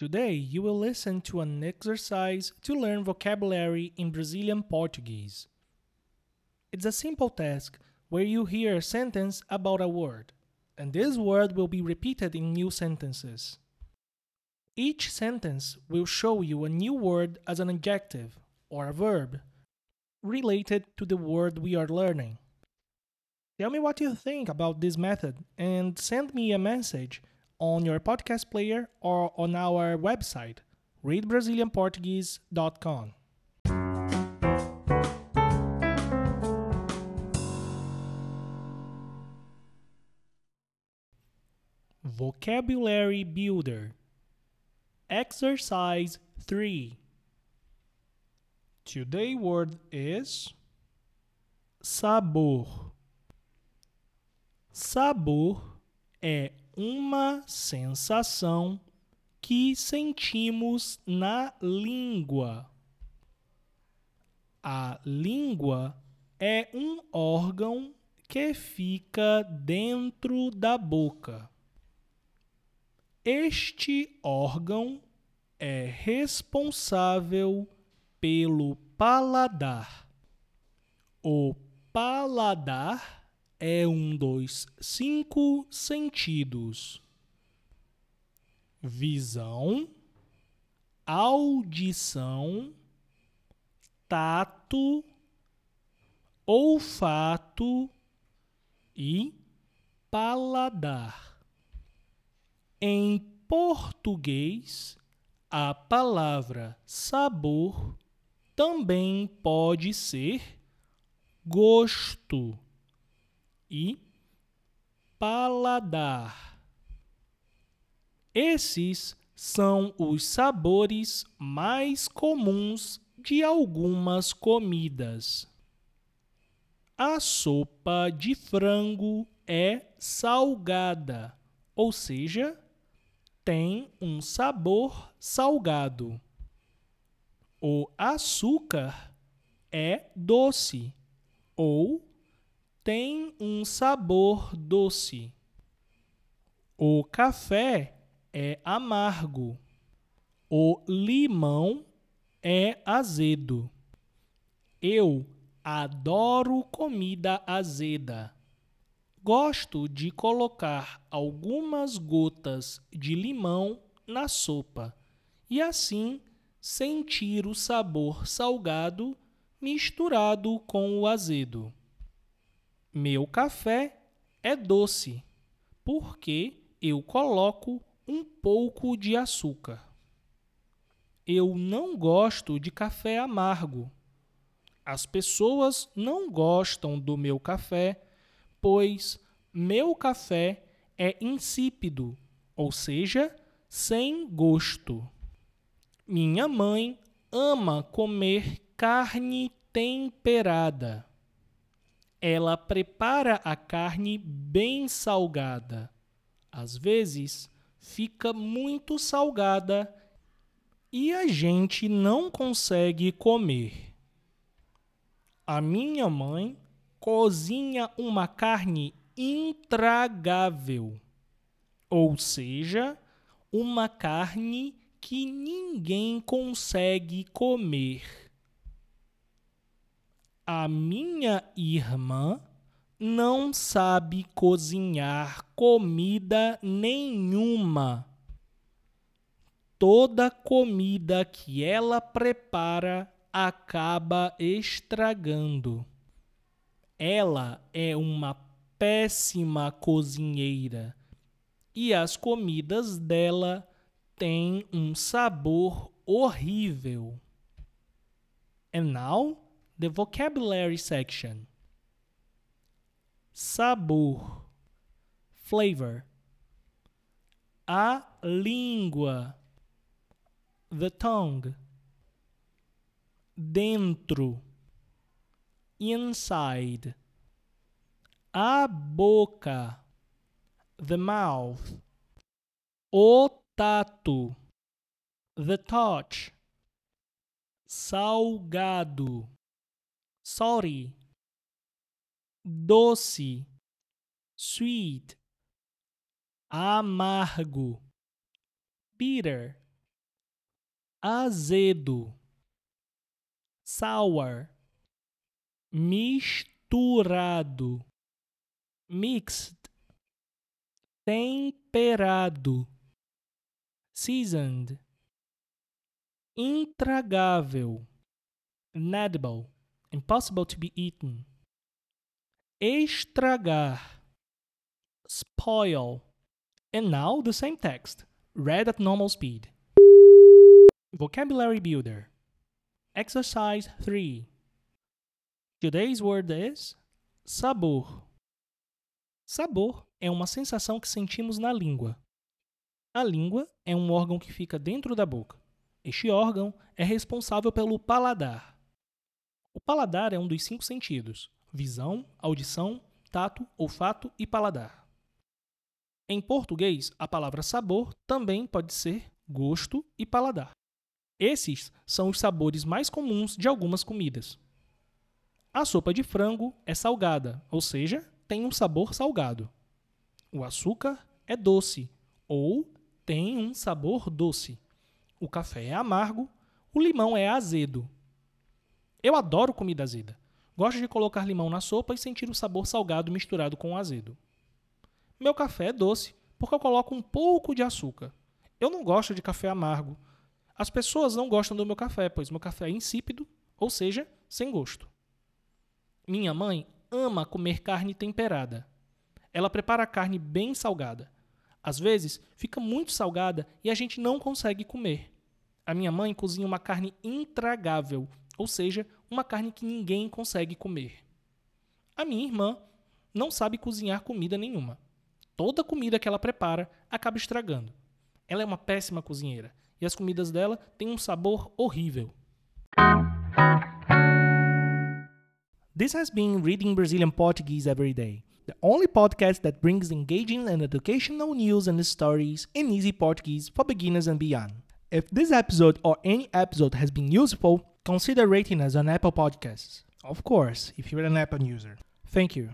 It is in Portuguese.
Today, you will listen to an exercise to learn vocabulary in Brazilian Portuguese. It's a simple task where you hear a sentence about a word, and this word will be repeated in new sentences. Each sentence will show you a new word as an adjective or a verb related to the word we are learning. Tell me what you think about this method and send me a message on your podcast player or on our website, readbrazilianportuguese.com. Vocabulary Builder Exercise 3 Today word is sabor. Sabor é uma sensação que sentimos na língua. A língua é um órgão que fica dentro da boca. Este órgão é responsável pelo paladar. O paladar é um dos cinco sentidos: visão, audição, tato, olfato e paladar. Em português, a palavra sabor também pode ser gosto e paladar. Esses são os sabores mais comuns de algumas comidas. A sopa de frango é salgada, ou seja, tem um sabor salgado. O açúcar é doce ou tem um sabor doce. O café é amargo. O limão é azedo. Eu adoro comida azeda. Gosto de colocar algumas gotas de limão na sopa e assim sentir o sabor salgado misturado com o azedo. Meu café é doce porque eu coloco um pouco de açúcar. Eu não gosto de café amargo. As pessoas não gostam do meu café pois meu café é insípido, ou seja, sem gosto. Minha mãe ama comer carne temperada. Ela prepara a carne bem salgada. Às vezes, fica muito salgada e a gente não consegue comer. A minha mãe cozinha uma carne intragável, ou seja, uma carne que ninguém consegue comer. A minha irmã não sabe cozinhar comida nenhuma. Toda comida que ela prepara acaba estragando. Ela é uma péssima cozinheira e as comidas dela têm um sabor horrível. And now, the vocabulary section. Sabor, flavor. A língua, the tongue. Dentro inside. A boca, the mouth. O tato, the touch. Salgado, salty. Doce, sweet. Amargo, bitter. azedo, sour, misturado, mixed, temperado, seasoned, intragável, inedible, impossible to be eaten, estragar, spoil, and now the same text, read at normal speed. Vocabulary Builder. Exercise 3. Today's word is sabor. Sabor é uma sensação que sentimos na língua. A língua é um órgão que fica dentro da boca. Este órgão é responsável pelo paladar. Paladar é um dos cinco sentidos: visão, audição, tato, olfato e paladar. Em português, a palavra sabor também pode ser gosto e paladar. Esses são os sabores mais comuns de algumas comidas. A sopa de frango é salgada, ou seja, tem um sabor salgado. O açúcar é doce, ou tem um sabor doce. O café é amargo, o limão é azedo. Eu adoro comida azeda. Gosto de colocar limão na sopa e sentir o sabor salgado misturado com o azedo. Meu café é doce, porque eu coloco um pouco de açúcar. Eu não gosto de café amargo, as pessoas não gostam do meu café, pois meu café é insípido, ou seja, sem gosto. Minha mãe ama comer carne temperada. Ela prepara a carne bem salgada. Às vezes, fica muito salgada e a gente não consegue comer. A minha mãe cozinha uma carne intragável, ou seja, uma carne que ninguém consegue comer. A minha irmã não sabe cozinhar comida nenhuma. Toda comida que ela prepara acaba estragando. Ela é uma péssima cozinheira e as comidas dela têm um sabor horrível. This has been Reading Brazilian Portuguese Every Day, the only podcast that brings engaging and educational news and stories in easy Portuguese for beginners and beyond. If this episode or any episode has been useful, consider rating us on Apple Podcasts. Of course, if you're an Apple user. Thank you.